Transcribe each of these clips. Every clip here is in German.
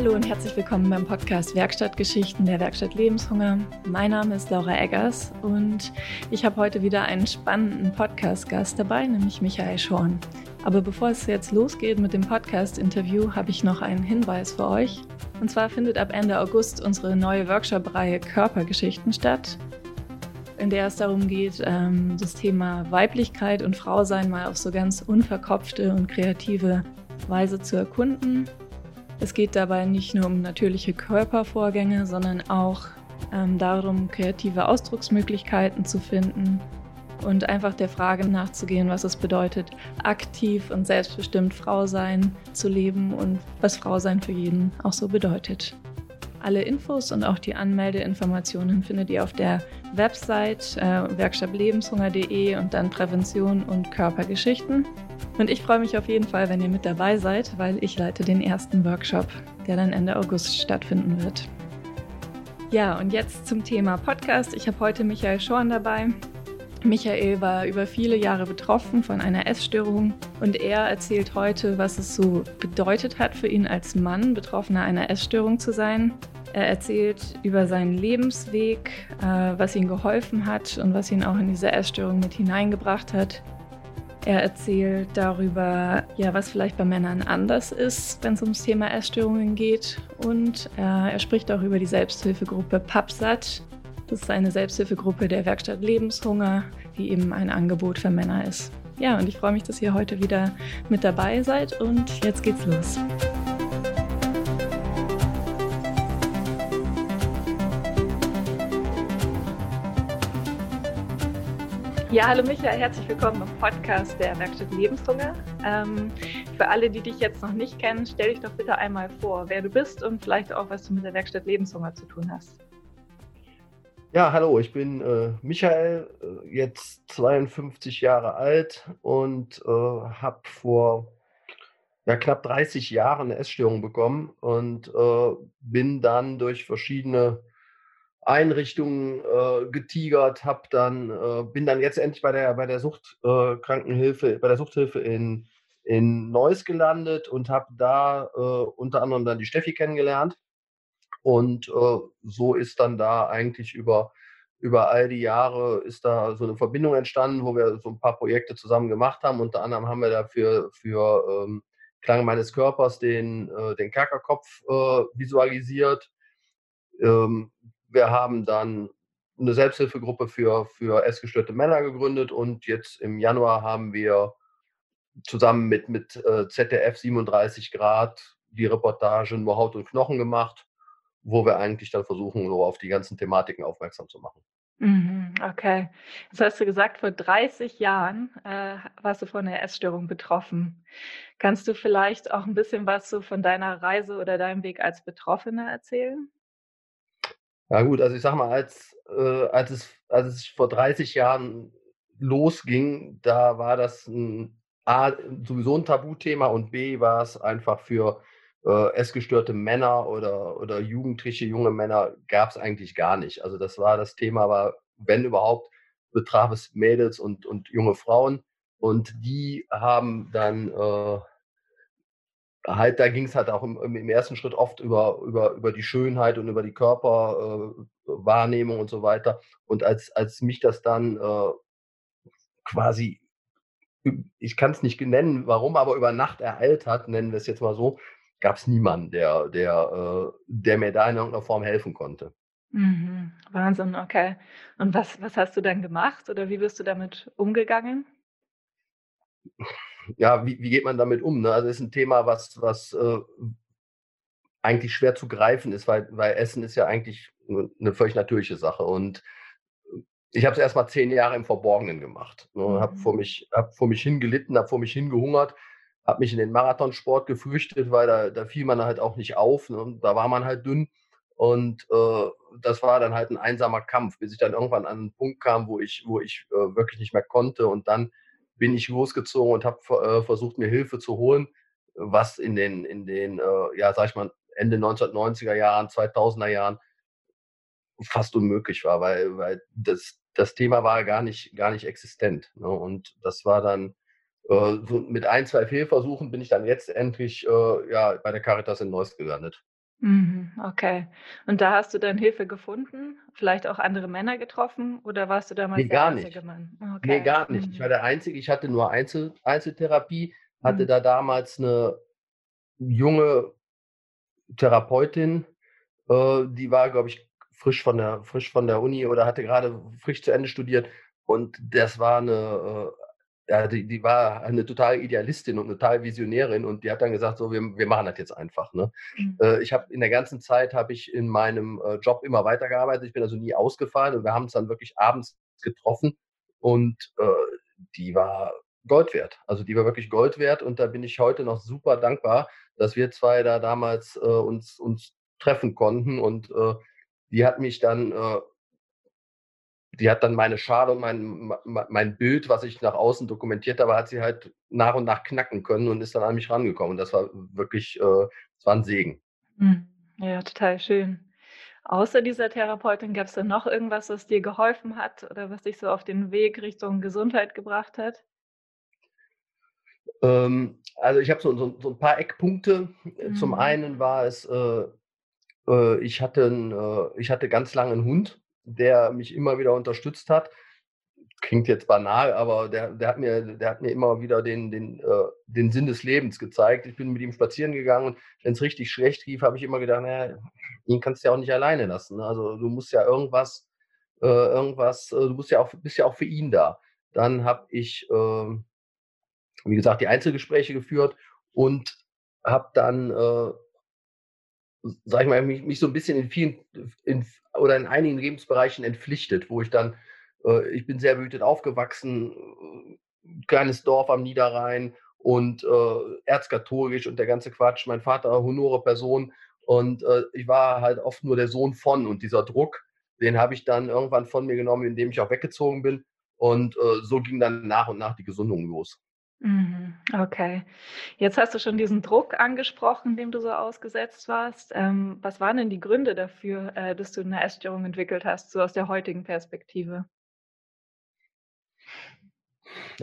Hallo und herzlich willkommen beim Podcast Werkstattgeschichten der Werkstatt Lebenshunger. Mein Name ist Laura Eggers und ich habe heute wieder einen spannenden Podcast-Gast dabei, nämlich Michael Schorn. Aber bevor es jetzt losgeht mit dem Podcast-Interview, habe ich noch einen Hinweis für euch. Und zwar findet ab Ende August unsere neue Workshop-Reihe Körpergeschichten statt, in der es darum geht, ähm, das Thema Weiblichkeit und Frausein mal auf so ganz unverkopfte und kreative Weise zu erkunden es geht dabei nicht nur um natürliche Körpervorgänge, sondern auch ähm, darum, kreative Ausdrucksmöglichkeiten zu finden und einfach der Frage nachzugehen, was es bedeutet, aktiv und selbstbestimmt Frau sein zu leben und was Frau sein für jeden auch so bedeutet. Alle Infos und auch die Anmeldeinformationen findet ihr auf der Website äh, werkstattlebenshunger.de und dann Prävention und Körpergeschichten. Und ich freue mich auf jeden Fall, wenn ihr mit dabei seid, weil ich leite den ersten Workshop, der dann Ende August stattfinden wird. Ja, und jetzt zum Thema Podcast. Ich habe heute Michael Schorn dabei. Michael war über viele Jahre betroffen von einer Essstörung und er erzählt heute, was es so bedeutet hat für ihn als Mann, Betroffener einer Essstörung zu sein. Er erzählt über seinen Lebensweg, äh, was ihm geholfen hat und was ihn auch in diese Essstörung mit hineingebracht hat. Er erzählt darüber, ja, was vielleicht bei Männern anders ist, wenn es ums Thema Essstörungen geht. Und äh, er spricht auch über die Selbsthilfegruppe PAPSAT. Das ist eine Selbsthilfegruppe der Werkstatt Lebenshunger, die eben ein Angebot für Männer ist. Ja, und ich freue mich, dass ihr heute wieder mit dabei seid und jetzt geht's los. Ja, hallo Michael, herzlich willkommen im Podcast der Werkstatt Lebenshunger. Ähm, für alle, die dich jetzt noch nicht kennen, stell dich doch bitte einmal vor, wer du bist und vielleicht auch, was du mit der Werkstatt Lebenshunger zu tun hast. Ja, hallo, ich bin äh, Michael, äh, jetzt 52 Jahre alt und äh, habe vor ja, knapp 30 Jahren eine Essstörung bekommen und äh, bin dann durch verschiedene Einrichtungen äh, getigert, hab dann, äh, bin dann jetzt endlich bei der, bei der Suchtkrankenhilfe, bei der Suchthilfe in, in Neuss gelandet und habe da unter anderem dann die Steffi kennengelernt und äh, so ist dann da eigentlich über, über all die Jahre ist da so eine Verbindung entstanden, wo wir so ein paar Projekte zusammen gemacht haben. Unter anderem haben wir dafür für ähm, Klang meines Körpers den, äh, den Kerkerkopf äh, visualisiert. Ähm, wir haben dann eine Selbsthilfegruppe für, für essgestörte Männer gegründet und jetzt im Januar haben wir zusammen mit, mit äh, ZDF 37 Grad die Reportage Nur Haut und Knochen gemacht wo wir eigentlich dann versuchen, so auf die ganzen Thematiken aufmerksam zu machen. Mhm, okay. Jetzt hast du gesagt, vor 30 Jahren äh, warst du von einer Essstörung betroffen. Kannst du vielleicht auch ein bisschen was so von deiner Reise oder deinem Weg als Betroffener erzählen? Ja gut, also ich sag mal, als, äh, als, es, als es vor 30 Jahren losging, da war das ein, A, sowieso ein Tabuthema und B war es einfach für äh, essgestörte Männer oder, oder jugendliche junge Männer gab es eigentlich gar nicht. Also das war das Thema, war, wenn überhaupt, betraf es Mädels und, und junge Frauen. Und die haben dann äh, halt, da ging es halt auch im, im, ersten Schritt oft über, über, über die Schönheit und über die Körperwahrnehmung äh, und so weiter. Und als, als mich das dann äh, quasi, ich kann es nicht nennen, warum, aber über Nacht ereilt hat, nennen wir es jetzt mal so, gab es niemanden, der, der, äh, der mir da in irgendeiner Form helfen konnte. Mhm. Wahnsinn, okay. Und was, was hast du dann gemacht oder wie bist du damit umgegangen? Ja, wie, wie geht man damit um? Ne? Also es ist ein Thema, was, was äh, eigentlich schwer zu greifen ist, weil, weil Essen ist ja eigentlich eine völlig natürliche Sache. Und ich habe es erst mal zehn Jahre im Verborgenen gemacht. Ne? Mhm. Habe vor, mich, hab vor mich hingelitten, habe vor mich hingehungert habe mich in den Marathonsport gefürchtet, weil da, da fiel man halt auch nicht auf. Ne? Da war man halt dünn. Und äh, das war dann halt ein einsamer Kampf, bis ich dann irgendwann an einen Punkt kam, wo ich, wo ich äh, wirklich nicht mehr konnte. Und dann bin ich losgezogen und habe äh, versucht, mir Hilfe zu holen, was in den, in den äh, ja, sag ich mal, Ende 1990er Jahren, 2000er Jahren fast unmöglich war, weil, weil das, das Thema war gar nicht, gar nicht existent. Ne? Und das war dann äh, so mit ein, zwei Fehlversuchen bin ich dann jetzt endlich äh, ja, bei der Caritas in Neuss gelandet. Mhm, okay. Und da hast du dann Hilfe gefunden? Vielleicht auch andere Männer getroffen oder warst du damals Ne, der gar einzige nicht. Mann? Okay. gar nicht. Ich war Mhm. der Einzige. Ich hatte nur Einzel Einzeltherapie, hatte Mhm. da damals 'ne junge Therapeutin, äh, die war, glaube ich, frisch von der frisch von der Uni oder hatte grade frisch zu Ende studiert und das war 'ne, äh ja, die die war eine totale Idealistin und 'ne totale Visionärin und die hat dann gesagt: „So, wir wir machen das jetzt einfach“, ne? Mhm. Äh, ich habe in der ganzen Zeit habe ich in meinem, äh, Job immer weitergearbeitet. Ich bin also nie ausgefallen und wir haben uns dann wirklich abends getroffen und, äh, die war Gold wert. Also, die war wirklich Gold wert und da bin ich heute noch super dankbar, dass wir 2 da damals, äh, uns uns treffen konnten und, äh, die hat mich dann, äh die hat dann meine Schale und mein mein Bild, was ich nach außen dokumentiert habe, hat sie halt nach und nach knacken können und ist dann an mich rangekommen. Das war wirklich äh, das war 'n Segen. Mhm. Ja, total schön. Außer dieser Therapeutin, gab's da noch irgendwas, was dir geholfen hat oder was dich so auf den Weg Richtung Gesundheit gebracht hat? Ähm, also, ich habe so so so 'n paar Eckpunkte. Zum Mhm. einen war es, äh äh, ich hatte 'n äh, ich hatte ganz lange 'n Hund, der mich immer wieder unterstützt hat. Klingt jetzt banal, aber der der hat mir der hat mir immer wieder den den äh, den Sinn des Lebens gezeigt. Ich bin mit ihm spazieren gegangen und wenn's richtig schlecht lief, habe ich immer gedacht: „Na ja, ihn kannst du ja auch nicht alleine lassen, ne? Also, du musst ja irgendwas äh, irgendwas äh, du musst ja auch bist ja auch für ihn da.“ Dann habe ich, ähm, wie gesagt, die Einzelgespräche geführt und habe dann, s sage ich mal, mich mich so 'n bisschen in vielen in oder in einigen Lebensbereichen entpflichtet, wo ich dann äh, ich bin sehr behütet aufgewachsen, äh, kleines Dorf am Niederrhein und, äh, erzkatholisch und der ganze Quatsch. Mein Vater honore Person und, äh, ich war halt oft nur der Sohn von und dieser Druck, den habe ich dann irgendwann von mir genommen, indem ich auch weggezogen bin und, äh, so ging dann nach und nach die Gesundung los. Mhm, okay. Jetzt hast du schon diesen Druck angesprochen, dem du so ausgesetzt warst. Ähm, was waren denn die Gründe dafür, äh, dass du 'ne Essstörung entwickelt hast, so aus der heutigen Perspektive?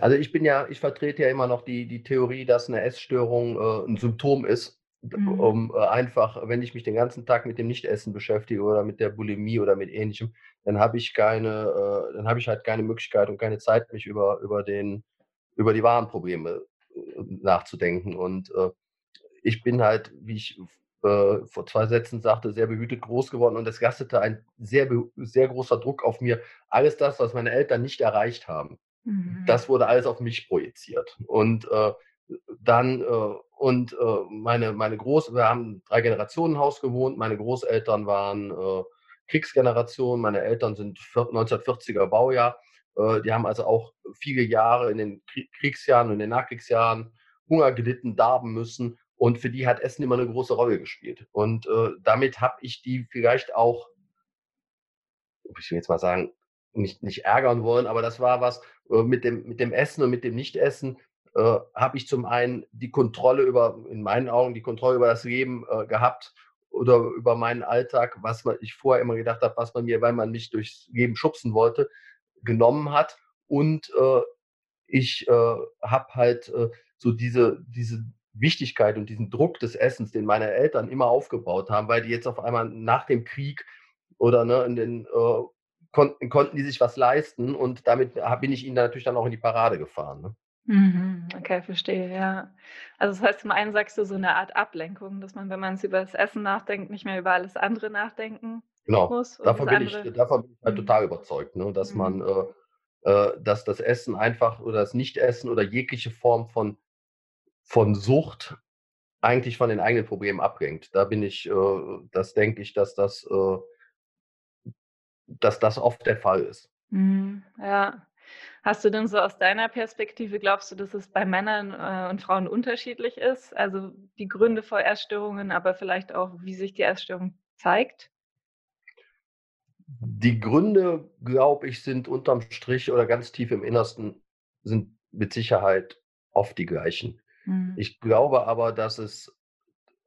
Also, ich bin ja ich vertrete ja immer noch die die Theorie, dass 'ne Essstörung, äh, 'n Symptom ist, Mhm. um, äh, einfach wenn ich mich den ganzen Tag mit dem Nichtessen beschäftige oder mit der Bulimie oder mit Ähnlichem, dann habe ich keine äh, dann habe ich halt keine Möglichkeit und keine Zeit, mich über über den über die wahren Probleme, äh, nachzudenken. Und, äh, ich bin halt, wie ich äh, vor 2 Sätzen sagte, sehr behütet groß geworden und es lastete ein sehr sehr großer Druck auf mir. Alles das, was meine Eltern nicht erreicht haben, Mhm. das wurde alles auf mich projiziert. Und, äh, dann, äh und, äh, meine meine Groß wir haben 'n Drei-Generationen-Haus gewohnt. Meine Großeltern waren, Kriegsgeneration, meine Eltern sind vier 1940er Baujahr. Äh, die haben also auch viele Jahre in den Krie Kriegsjahren und in den Nachkriegsjahren Hunger gelitten, darben müssen und für die hat Essen immer 'ne große Rolle gespielt. Und, äh, damit habe ich die vielleicht auch ich will jetzt mal sagen, nicht nicht ärgern wollen, aber das war was, äh, mit dem mit dem Essen und mit dem Nichtessen, äh, habe ich zum einen die Kontrolle über in meinen Augen die Kontrolle über das Leben, äh, gehabt oder über meinen Alltag, was ma ich vorher immer gedacht habe, was man mir, weil man mich durchs Leben schubsen wollte, genommen hat. Und, äh, ich, äh, habe halt, äh, so diese diese Wichtigkeit und diesen Druck des Essens, den meine Eltern immer aufgebaut haben, weil die jetzt auf einmal nach dem Krieg oder, ne, in den äh, konnten die sich was leisten und damit bin ich ihnen natürlich dann auch in die Parade gefahren, ne? Mhm, okay, verstehe, ja. Also, das heißt, zum einen sagst du so 'ne Art Ablenkung, dass man, wenn man's über das Essen nachdenkt, nicht mehr über alles andere nachdenken Genau, muss und das davon bin ich davon bin ich halt mhm. total überzeugt, ne, dass man, Mhm. äh äh, dass das Essen einfach oder das Nichtessen oder jegliche Form von von Sucht eigentlich von den eigenen Problemen ablenkt. Da bin ich äh, das denke ich, dass das, äh dass das oft der Fall ist. Mhm, ja. Hast du denn so aus deiner Perspektive glaubst du, dass es bei Männern, äh, und Frauen unterschiedlich ist? Also, die Gründe vor Essstörungen, aber vielleicht auch, wie sich die Essstörung zeigt? Die Gründe, glaube ich, sind unterm Strich oder ganz tief im Innersten sind mit Sicherheit oft die gleichen. Mhm. Ich glaube aber, dass es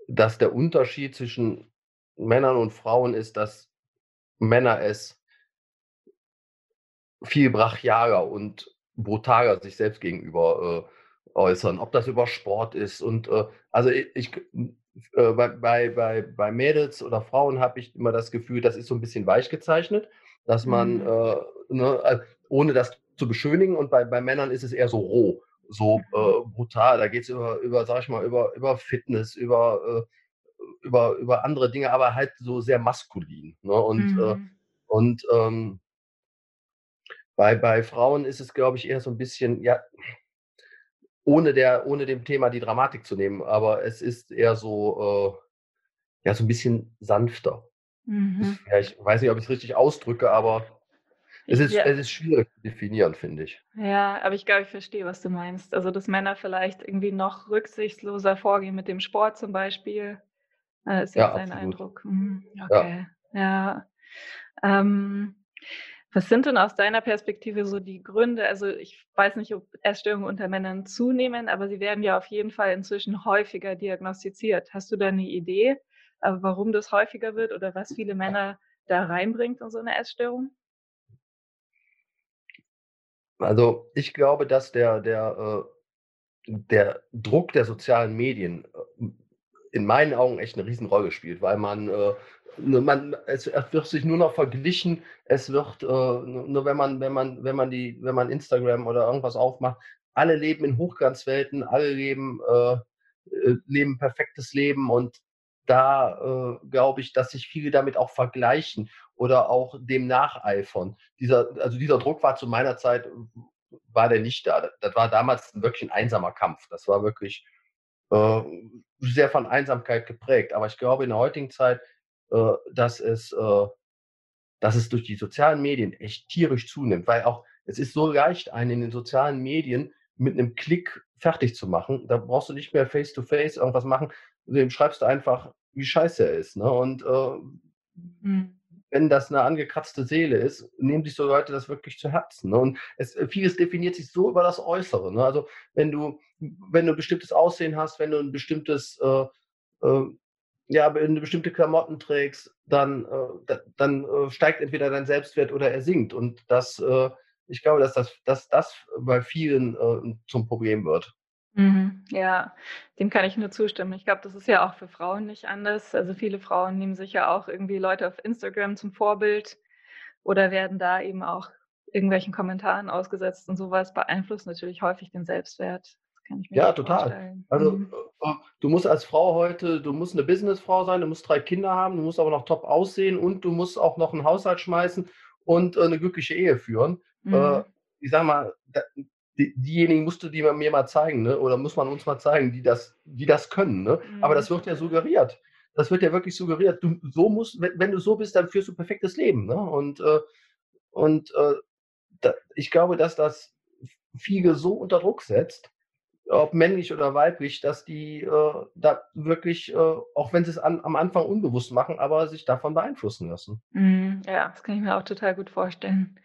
dass der Unterschied zwischen Männern und Frauen ist, dass Männer es viel brachialer und brutaler sich selbst gegenüber, äh, äußern, ob das über Sport ist und, äh also, ich g äh, bei, bei, bei, bei Mädels oder Frauen habe ich immer das Gefühl, das ist so ein bisschen weich gezeichnet, dass man, mhm. äh, ne, äh, ohne das zu beschönigen, und bei, bei Männern ist es eher so roh, so mhm. äh, brutal. Da geht es über, über, sag ich mal, über, über Fitness, über, äh, über, über andere Dinge, aber halt so sehr maskulin. Ne? Und, mhm. und ähm, bei, bei Frauen ist es, glaube ich, eher so ein bisschen, ja, ohne, der, ohne dem Thema die Dramatik zu nehmen, aber es ist eher so, äh, ja, so ein bisschen sanfter. Mhm. Ja, ich weiß nicht, ob ich es richtig ausdrücke, aber es ist, ja. es ist schwierig zu definieren, finde ich. Ja, aber ich glaube, ich verstehe, was du meinst. Also, dass Männer vielleicht irgendwie noch rücksichtsloser vorgehen mit dem Sport zum Beispiel. Das ist ja, dein Eindruck. Mhm. Okay. Ja. ja. Ähm, was sind denn aus deiner Perspektive so die Gründe? Also ich weiß nicht, ob Essstörungen unter Männern zunehmen, aber sie werden ja auf jeden Fall inzwischen häufiger diagnostiziert. Hast du da eine Idee, äh, warum das häufiger wird oder was viele Männer da reinbringt in so eine Essstörung? Also ich glaube, dass der, der, äh, der Druck der sozialen Medien äh, in meinen Augen echt eine Riesenrolle spielt, weil man man, es wird sich nur noch verglichen. Es wird, äh, nur wenn man, wenn man, wenn man die, wenn man Instagram oder irgendwas aufmacht, alle leben in Hochglanzwelten, alle leben, äh, äh leben perfektes Leben und da äh, glaube ich, dass sich viele damit auch vergleichen oder auch dem nacheifern. Dieser, also dieser Druck war zu meiner Zeit, war der nicht da. Das war damals wirklich ein einsamer Kampf. Das war wirklich äh, sehr von Einsamkeit geprägt. Aber ich glaube, in der heutigen Zeit äh, dass es, äh, dass es durch die sozialen Medien echt tierisch zunimmt, weil auch es ist so leicht, einen in den sozialen Medien mit einem Klick fertig zu machen. Da brauchst du nicht mehr face-to-face -face irgendwas machen. Dem schreibst du einfach, wie scheiße er ist. Ne? Und äh, mhm. wenn das eine angekratzte Seele ist, nehmen sich so Leute das wirklich zu Herzen. Ne? Und es, vieles definiert sich so über das Äußere. Ne? Also wenn du, wenn du ein bestimmtes Aussehen hast, wenn du ein bestimmtes äh, äh, ja, wenn du bestimmte Klamotten trägst, dann, äh, dann äh, steigt entweder dein Selbstwert oder er sinkt. Und das, äh, ich glaube, dass das, dass das bei vielen äh, zum Problem wird. Mhm, ja, dem kann ich nur zustimmen. Ich glaube, das ist ja auch für Frauen nicht anders. Also viele Frauen nehmen sich ja auch irgendwie Leute auf Instagram zum Vorbild oder werden da eben auch irgendwelchen Kommentaren ausgesetzt und sowas beeinflusst natürlich häufig den Selbstwert kann ich mir Ja, total. vorstellen. Also mhm. Äh, du musst als Frau heute, du musst eine Businessfrau sein, du musst drei Kinder haben, du musst aber noch top aussehen und du musst auch noch einen Haushalt schmeißen und äh, eine glückliche Ehe führen. Äh, mhm. ich sag mal, die, diejenigen musst du die mir mal zeigen, ne? oder muss man uns mal zeigen, die das, die das können. Ne? Aber das mhm. wird ja suggeriert. Das wird ja wirklich suggeriert. Du so musst, wenn, wenn du so bist, dann führst du perfektes Leben. Ne? Und, äh, und äh, da, ich glaube, dass das viele so unter Druck setzt, ob männlich oder weiblich, dass die äh, da wirklich, äh, auch wenn sie es an, am Anfang unbewusst machen, aber sich davon beeinflussen lassen. Mm, ja, das kann ich mir auch total gut vorstellen.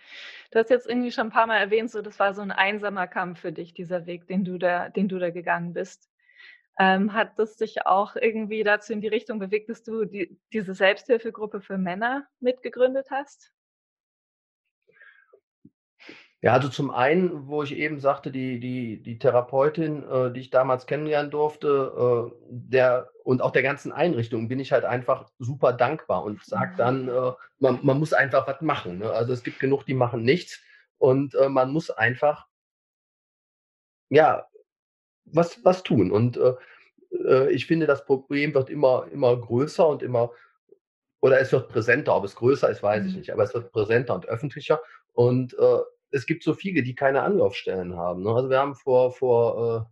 Du hast jetzt irgendwie schon ein paar Mal erwähnt, so das war so ein einsamer Kampf für dich, dieser Weg, den du da, den du da gegangen bist. Ähm, hat das dich auch irgendwie dazu in die Richtung bewegt, dass du die, diese Selbsthilfegruppe für Männer mitgegründet hast? Ja, also zum einen, wo ich eben sagte, die, die, die Therapeutin, äh, die ich damals kennenlernen durfte, äh, der und auch der ganzen Einrichtung bin ich halt einfach super dankbar und sage mhm. dann, äh, man, man muss einfach was machen. Ne? Also es gibt genug, die machen nichts und äh, man muss einfach ja was, was tun. Und äh, äh, ich finde, das Problem wird immer, immer größer und immer oder es wird präsenter. Ob es größer ist, weiß ich mhm. nicht, aber es wird präsenter und öffentlicher. Und äh, es gibt so viele, die keine Anlaufstellen haben. Ne? Also wir haben vor, vor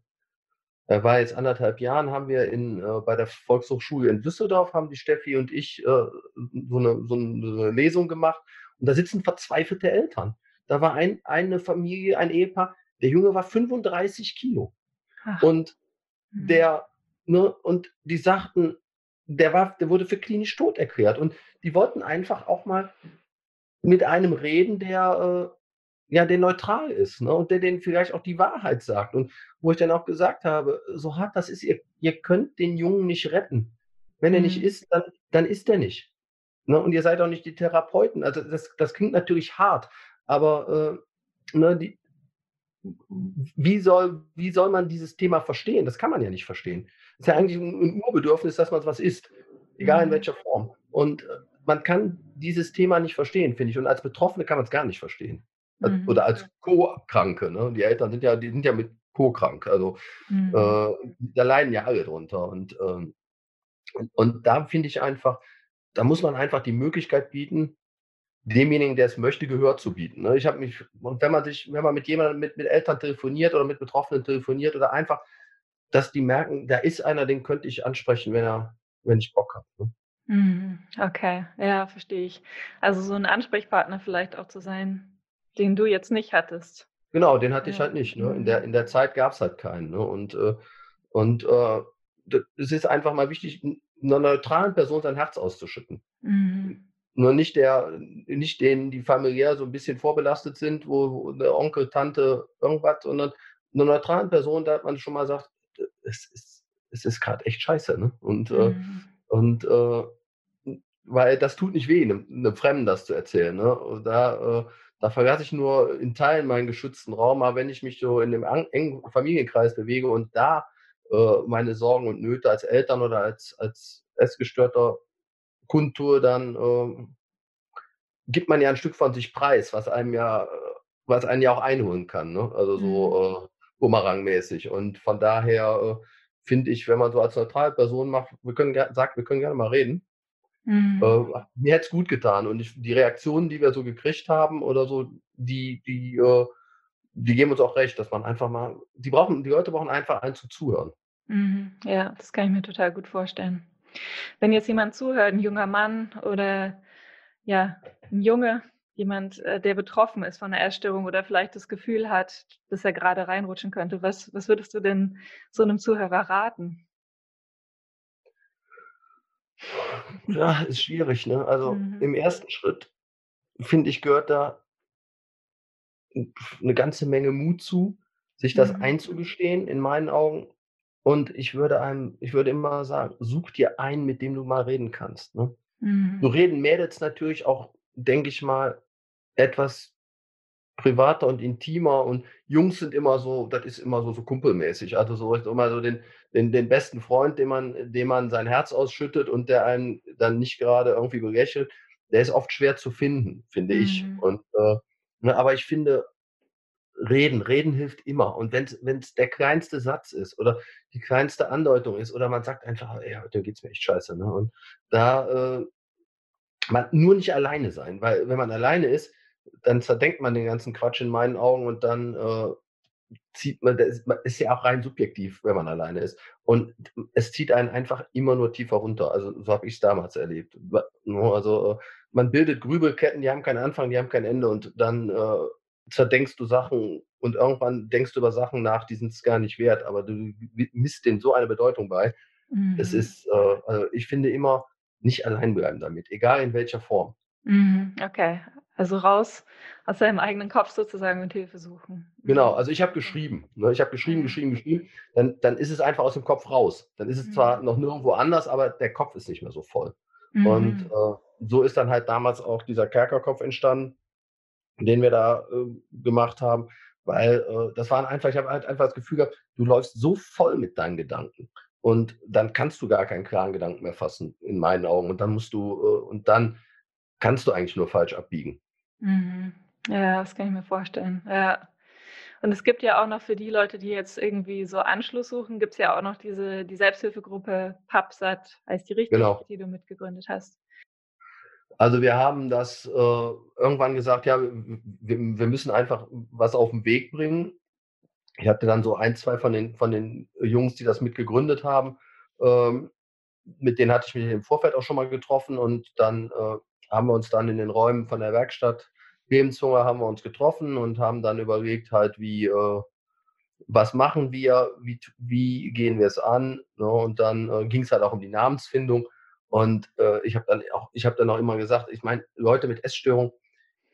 äh, war jetzt anderthalb Jahren, haben wir in, äh, bei der Volkshochschule in Düsseldorf, haben die Steffi und ich äh, so, eine, so eine Lesung gemacht. Und da sitzen verzweifelte Eltern. Da war ein, eine Familie, ein Ehepaar, der Junge war 35 Kilo. Ach. Und mhm. der, ne, und die sagten, der war, der wurde für klinisch tot erklärt. Und die wollten einfach auch mal mit einem reden, der äh, ja, der neutral ist ne? und der denen vielleicht auch die Wahrheit sagt. Und wo ich dann auch gesagt habe, so hart das ist, ihr, ihr könnt den Jungen nicht retten. Wenn er mhm. nicht ist, dann, dann ist er nicht. Ne? Und ihr seid auch nicht die Therapeuten. Also das, das klingt natürlich hart, aber äh, ne, die, wie soll, wie soll man dieses Thema verstehen? Das kann man ja nicht verstehen. Es ist ja eigentlich ein, Urbedürfnis, dass man was isst, egal in mhm. welcher Form. Und äh, man kann dieses Thema nicht verstehen, finde ich. Und als Betroffene kann man es gar nicht verstehen. Mhm. Oder als Co-Kranke. Ne? Die Eltern sind ja, die sind ja mit Co-krank. Also mhm. äh, da leiden ja alle drunter. Und, ähm, und, und da finde ich einfach, da muss man einfach die Möglichkeit bieten, demjenigen, der es möchte, Gehör zu bieten. Ne? Ich habe mich, und wenn man sich, wenn man mit jemandem, mit, mit Eltern telefoniert oder mit Betroffenen telefoniert oder einfach, dass die merken, da ist einer, den könnte ich ansprechen, wenn er, wenn ich Bock habe. Ne? Mhm. Okay, ja, verstehe ich. Also so ein Ansprechpartner vielleicht auch zu sein, den du jetzt nicht hattest. Genau, den hatte ja. ich halt nicht. Ne? In, der, mhm. in der Zeit gab es halt keinen. Ne? Und, äh, und äh, es ist einfach mal wichtig, einer neutralen Person sein Herz auszuschütten. Mhm. Nur nicht der, nicht denen, die familiär so ein bisschen vorbelastet sind, wo, wo der Onkel, Tante, irgendwas, sondern einer neutralen Person, da hat man schon mal gesagt, es ist, es ist gerade echt scheiße. Ne? Und, äh, mhm. äh, und äh, weil das tut nicht weh, einem, einem Fremden das zu erzählen. Ne? Da, äh, da verlasse ich nur in Teilen meinen geschützten Raum, aber wenn ich mich so in dem engen Familienkreis bewege und da äh, meine Sorgen und Nöte als Eltern oder als, als Essgestörter kundtue, dann äh, gibt man ja ein Stück von sich preis, was einem ja, was einen ja auch einholen kann, ne? Also so mhm. äh, Bumerang-mäßig. Und von daher äh, finde ich, wenn man so als Neutralperson macht, wir können sagt, wir können gerne mal reden. Mhm. Äh, mir hätte es gut getan. Und ich, die Reaktionen, die wir so gekriegt haben oder so, die, die, äh, die geben uns auch recht, dass man einfach mal, die brauchen, die Leute brauchen einfach einen zu zuhören. Mhm. Ja, das kann ich mir total gut vorstellen. Wenn jetzt jemand zuhört, ein junger Mann oder ja, ein Junge, jemand, äh, der betroffen ist von einer Essstörung oder vielleicht das Gefühl hat, dass er gerade reinrutschen könnte, was, was würdest du denn so einem Zuhörer raten? Ja, ist schwierig, ne? Also mhm. im ersten Schritt, finde ich, gehört da eine ganze Menge Mut zu, sich das mhm. einzugestehen, in meinen Augen. Und ich würde einem, ich würde immer sagen, such dir einen, mit dem du mal reden kannst. Ne? Mhm. So reden Mädels natürlich auch, denke ich mal, etwas privater und intimer und Jungs sind immer so, das ist immer so, so kumpelmäßig. Also so immer so den, den, den besten Freund, dem man, dem man sein Herz ausschüttet und der einen dann nicht gerade irgendwie belächelt, der ist oft schwer zu finden, finde mhm. ich. Und äh, ne, aber ich finde, reden, reden hilft immer. Und wenn es der kleinste Satz ist oder die kleinste Andeutung ist oder man sagt einfach, ja, heute geht's mir echt scheiße. Ne? Und da äh, man nur nicht alleine sein, weil wenn man alleine ist, dann zerdenkt man den ganzen Quatsch in meinen Augen und dann äh, zieht man, das ist, ja auch rein subjektiv, wenn man alleine ist. Und es zieht einen einfach immer nur tiefer runter. Also so habe ich es damals erlebt. Also äh, man bildet Grübelketten, die haben keinen Anfang, die haben kein Ende und dann äh, zerdenkst du Sachen und irgendwann denkst du über Sachen nach, die sind es gar nicht wert, aber du misst denen so eine Bedeutung bei. Mhm. Es ist, äh, also ich finde immer, nicht allein bleiben damit, egal in welcher Form. Mhm, okay, also raus aus seinem eigenen Kopf sozusagen und Hilfe suchen. Genau, mhm. also ich habe geschrieben. Ne? Ich habe geschrieben, mhm. geschrieben, geschrieben. Dann, dann ist es einfach aus dem Kopf raus. Dann ist es mhm. zwar noch nirgendwo anders, aber der Kopf ist nicht mehr so voll. Mhm. Und äh, so ist dann halt damals auch dieser Kerkerkopf entstanden, den wir da äh, gemacht haben. Weil äh, das waren einfach, ich habe halt einfach das Gefühl gehabt, du läufst so voll mit deinen Gedanken. Und dann kannst du gar keinen klaren Gedanken mehr fassen, in meinen Augen. Und dann musst du, äh, und dann kannst du eigentlich nur falsch abbiegen. Mhm. Ja, das kann ich mir vorstellen. Ja. Und es gibt ja auch noch für die Leute, die jetzt irgendwie so Anschluss suchen, gibt es ja auch noch diese die Selbsthilfegruppe PubSat, heißt die richtig, genau. die du mitgegründet hast. Also wir haben das äh, irgendwann gesagt, ja, wir, wir, müssen einfach was auf den Weg bringen ich hatte dann so ein, zwei von den, von den Jungs, die das mitgegründet haben. Ähm, mit denen hatte ich mich im Vorfeld auch schon mal getroffen und dann äh, haben wir uns dann in den Räumen von der Werkstatt Lebenshunger haben wir uns getroffen und haben dann überlegt halt, wie, äh, was machen wir, wie, wie gehen wir es an. Ne? Und dann äh, ging es halt auch um die Namensfindung. Und äh, ich habe dann auch, ich habe dann auch immer gesagt, ich meine, Leute mit Essstörung,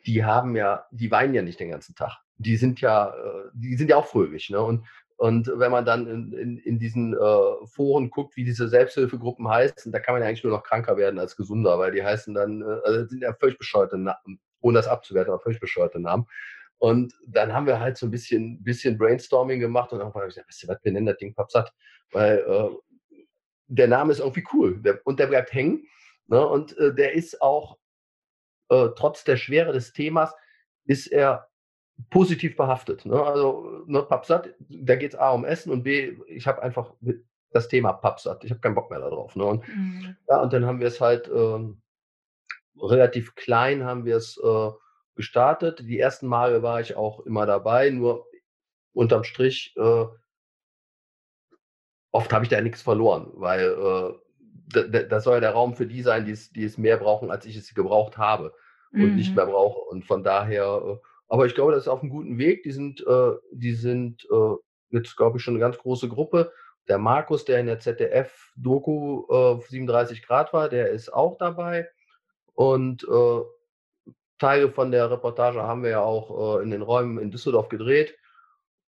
die haben ja, die weinen ja nicht den ganzen Tag die sind ja, äh, die sind ja auch fröhlich. Ne? Und, und wenn man dann in, in, in diesen äh, Foren guckt, wie diese Selbsthilfegruppen heißen, da kann man ja eigentlich nur noch kranker werden als gesunder, weil die heißen dann, äh, also sind ja völlig bescheuerte Namen, ohne das abzuwerten, aber völlig bescheuerte Namen. Und dann haben wir halt so ein bisschen, bisschen Brainstorming gemacht und irgendwann habe ich gesagt, weißt du was, wir nennen das Ding Papsat, weil äh, der Name ist irgendwie cool der, und der bleibt hängen. Ne? Und äh, der ist auch, äh, trotz der Schwere des Themas, ist er positiv behaftet. Ne? Also ne, Papsat, da geht es A um Essen und B, ich habe einfach das Thema Papsat, ich habe keinen Bock mehr darauf. Ne? Und, mhm. ja, und dann haben wir es halt ähm, relativ klein haben wir es äh, gestartet. Die ersten Male war ich auch immer dabei, nur unterm Strich, äh, oft habe ich da nichts verloren, weil äh, das soll ja der Raum für die sein, die es, die es mehr brauchen, als ich es gebraucht habe und mhm. nicht mehr brauche. Und von daher, äh, aber ich glaube, das ist auf einem guten Weg. Die sind, äh, die sind äh, jetzt, glaube ich, schon eine ganz große Gruppe. Der Markus, der in der ZDF-Doku äh, 37 Grad war, der ist auch dabei. Und äh, Teile von der Reportage haben wir ja auch äh, in den Räumen in Düsseldorf gedreht.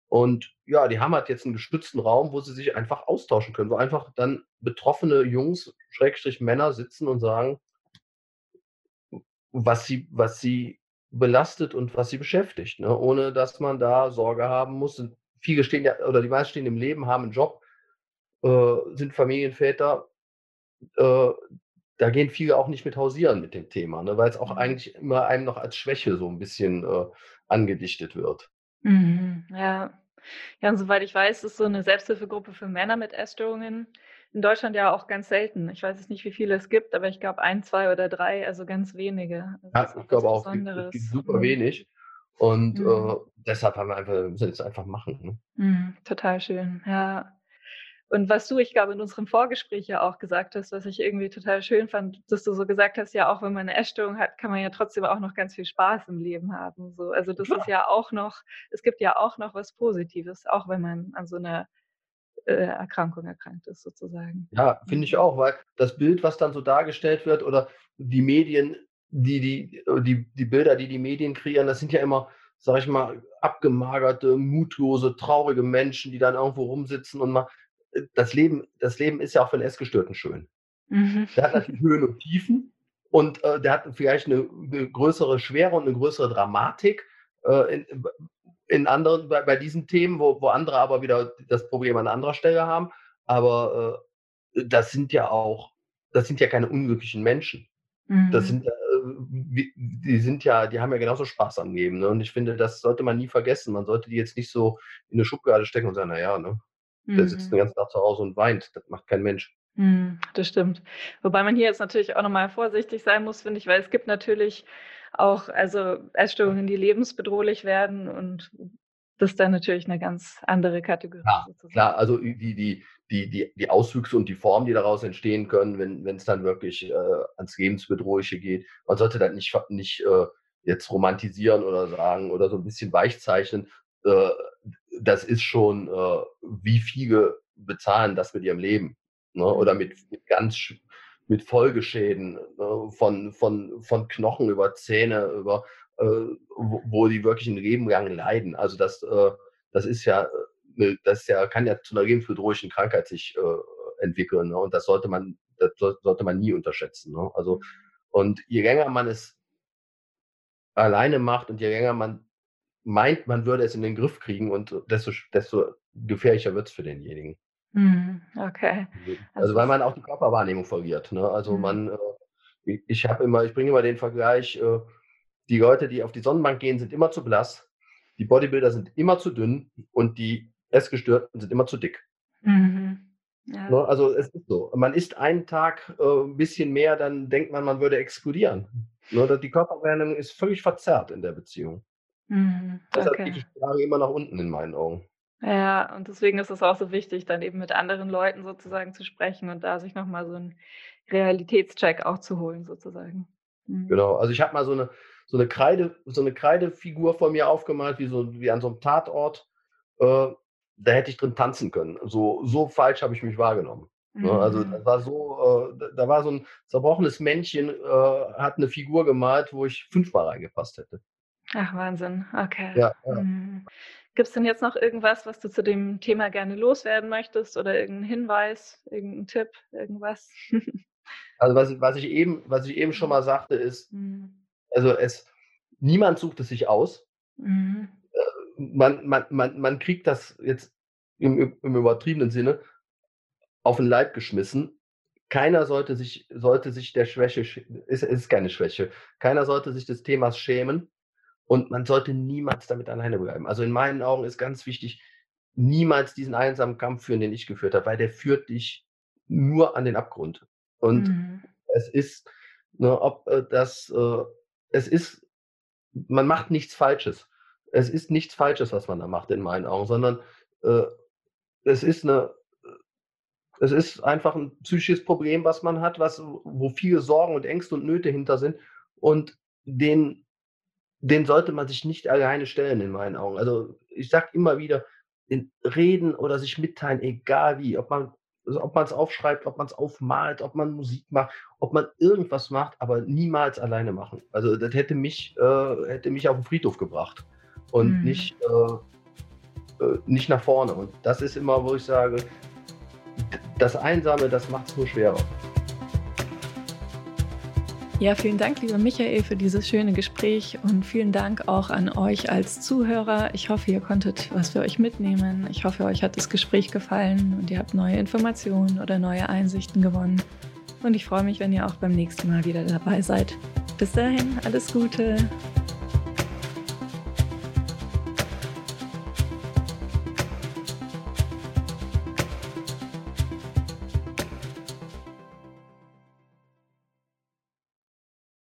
Und ja, die haben halt jetzt einen gestützten Raum, wo sie sich einfach austauschen können, wo einfach dann betroffene Jungs, Schrägstrich Männer sitzen und sagen, was sie, was sie belastet und was sie beschäftigt, ne? ohne dass man da Sorge haben muss. Viele stehen ja, oder die meisten stehen im Leben, haben einen Job, äh, sind Familienväter. Äh, da gehen viele auch nicht mit hausieren mit dem Thema, ne? weil es auch mhm. eigentlich immer einem noch als Schwäche so ein bisschen äh, angedichtet wird. Mhm, ja. Ja, und soweit ich weiß, ist so eine Selbsthilfegruppe für Männer mit Essstörungen in Deutschland ja auch ganz selten. Ich weiß jetzt nicht, wie viele es gibt, aber ich glaube ein, zwei oder drei, also ganz wenige. Also ja, ich glaube auch, es gibt super mhm. wenig. Und mhm. äh, deshalb haben wir einfach, müssen wir es einfach machen. Ne? Mhm, total schön, ja. Und was du, ich glaube, in unserem Vorgespräch ja auch gesagt hast, was ich irgendwie total schön fand, dass du so gesagt hast, ja, auch wenn man eine Essstörung hat, kann man ja trotzdem auch noch ganz viel Spaß im Leben haben. So, also das ja. ist ja auch noch, es gibt ja auch noch was Positives, auch wenn man an so einer äh, Erkrankung erkrankt ist, sozusagen. Ja, finde ich mhm. auch, weil das Bild, was dann so dargestellt wird, oder die Medien, die, die, die, die Bilder, die die Medien kreieren, das sind ja immer, sag ich mal, abgemagerte, mutlose, traurige Menschen, die dann irgendwo rumsitzen und mal das Leben, das Leben ist ja auch für einen Essgestörten schön. Mhm. Der hat natürlich Höhen und Tiefen und äh, der hat vielleicht eine, eine, größere Schwere und eine größere Dramatik äh, in, in, anderen, bei, bei, diesen Themen, wo, wo andere aber wieder das Problem an anderer Stelle haben. Aber äh, das sind ja auch, das sind ja keine unglücklichen Menschen. Mhm. Das sind, äh, die sind ja, die haben ja genauso Spaß am Leben. Ne? Und ich finde, das sollte man nie vergessen. Man sollte die jetzt nicht so in eine Schublade stecken und sagen, naja, ne, der sitzt den mhm. ganzen Tag zu Hause und weint. Das macht kein Mensch. Mhm, das stimmt. Wobei man hier jetzt natürlich auch nochmal vorsichtig sein muss, finde ich, weil es gibt natürlich auch also Essstörungen, die lebensbedrohlich werden und das ist dann natürlich eine ganz andere Kategorie. Ja, klar, also die, die, die, die, die Auswüchse und die Formen, die daraus entstehen können, wenn es dann wirklich äh, ans Lebensbedrohliche geht. Man sollte das nicht, nicht äh, jetzt romantisieren oder sagen oder so ein bisschen weichzeichnen. Äh, das ist schon, äh, wie viele bezahlen das mit ihrem Leben. Ne? Oder mit, mhm. mit ganz mit Folgeschäden ne? von, von, von Knochen über Zähne, über äh, wo, wo, die wirklich ein Leben lang leiden. Also das, äh, das ist ja, äh, das ist ja, kann ja zu einer lebensbedrohlichen Krankheit sich äh, entwickeln. Ne? Und das sollte man, das sollte man nie unterschätzen. Ne? Also, und je länger man es alleine macht und je länger man meint, man würde es in den Griff kriegen und desto, desto gefährlicher wird es für denjenigen. Mhm, okay. Also, also weil man auch die Körperwahrnehmung verliert. Ne? Also mhm. man, äh, ich habe immer, ich bringe immer den Vergleich, äh, die Leute, die auf die Sonnenbank gehen, sind immer zu blass, die Bodybuilder sind immer zu dünn und die Essgestörten sind immer zu dick. Mhm. Ja. Ne? Also es ist so. Man isst einen Tag äh, ein bisschen mehr, dann denkt man, man würde explodieren. Ne? Die Körperwahrnehmung ist völlig verzerrt in der Beziehung. Mhm, Deshalb geht die Frage immer nach unten in meinen Augen. Ja, und deswegen ist es auch so wichtig, dann eben mit anderen Leuten sozusagen zu sprechen und da sich nochmal so einen Realitätscheck auch zu holen, sozusagen. Mhm. Genau, also ich habe mal so eine, so eine Kreide, so eine Kreidefigur von mir aufgemalt, wie so wie an so einem Tatort. Äh, da hätte ich drin tanzen können. So, so falsch habe ich mich wahrgenommen. Mhm. Also das war so, äh, da war so ein zerbrochenes Männchen, äh, hat eine Figur gemalt, wo ich fünfmal reingepasst hätte. Ach, Wahnsinn. Okay. Ja, ja. Mhm. Gibt es denn jetzt noch irgendwas, was du zu dem Thema gerne loswerden möchtest oder irgendeinen Hinweis, irgendeinen Tipp, irgendwas? also was, was ich eben, was ich eben schon mal sagte, ist, mhm. also es, niemand sucht es sich aus. Mhm. Äh, man, man, man, man kriegt das jetzt im, im übertriebenen Sinne auf den Leib geschmissen. Keiner sollte sich, sollte sich der Schwäche, ist, ist keine Schwäche, keiner sollte sich des Themas schämen und man sollte niemals damit alleine bleiben. Also in meinen Augen ist ganz wichtig, niemals diesen einsamen Kampf führen, den ich geführt habe, weil der führt dich nur an den Abgrund. Und mhm. es ist, ne, ob äh, das, äh, es ist, man macht nichts Falsches. Es ist nichts Falsches, was man da macht, in meinen Augen, sondern äh, es ist eine, es ist einfach ein psychisches Problem, was man hat, was, wo viele Sorgen und Ängste und Nöte hinter sind. Und den, den sollte man sich nicht alleine stellen, in meinen Augen. Also ich sage immer wieder, reden oder sich mitteilen, egal wie, ob man also ob man es aufschreibt, ob man es aufmalt, ob man Musik macht, ob man irgendwas macht, aber niemals alleine machen. Also das hätte mich, äh, hätte mich auf den Friedhof gebracht und mhm. nicht, äh, äh, nicht nach vorne. Und das ist immer, wo ich sage, das Einsame, das macht es nur schwerer. Ja, vielen Dank, lieber Michael, für dieses schöne Gespräch und vielen Dank auch an euch als Zuhörer. Ich hoffe, ihr konntet was für euch mitnehmen. Ich hoffe, euch hat das Gespräch gefallen und ihr habt neue Informationen oder neue Einsichten gewonnen. Und ich freue mich, wenn ihr auch beim nächsten Mal wieder dabei seid. Bis dahin, alles Gute.